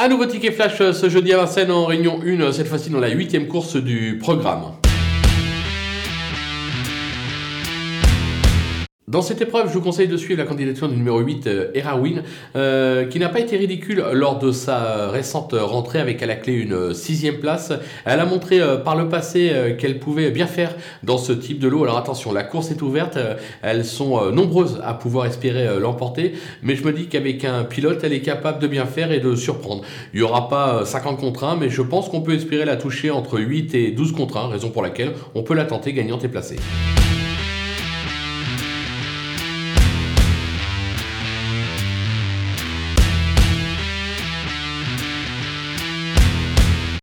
Un nouveau ticket flash euh, ce jeudi à Vincennes en réunion 1, euh, cette fois-ci dans la huitième course du programme. Dans cette épreuve, je vous conseille de suivre la candidature du numéro 8, euh, Erawin, euh, qui n'a pas été ridicule lors de sa récente rentrée avec à la clé une sixième place. Elle a montré euh, par le passé euh, qu'elle pouvait bien faire dans ce type de lot. Alors attention, la course est ouverte, euh, elles sont euh, nombreuses à pouvoir espérer euh, l'emporter, mais je me dis qu'avec un pilote, elle est capable de bien faire et de surprendre. Il n'y aura pas euh, 50 contre 1, mais je pense qu'on peut espérer la toucher entre 8 et 12 contre 1, raison pour laquelle on peut la tenter gagnante et placée.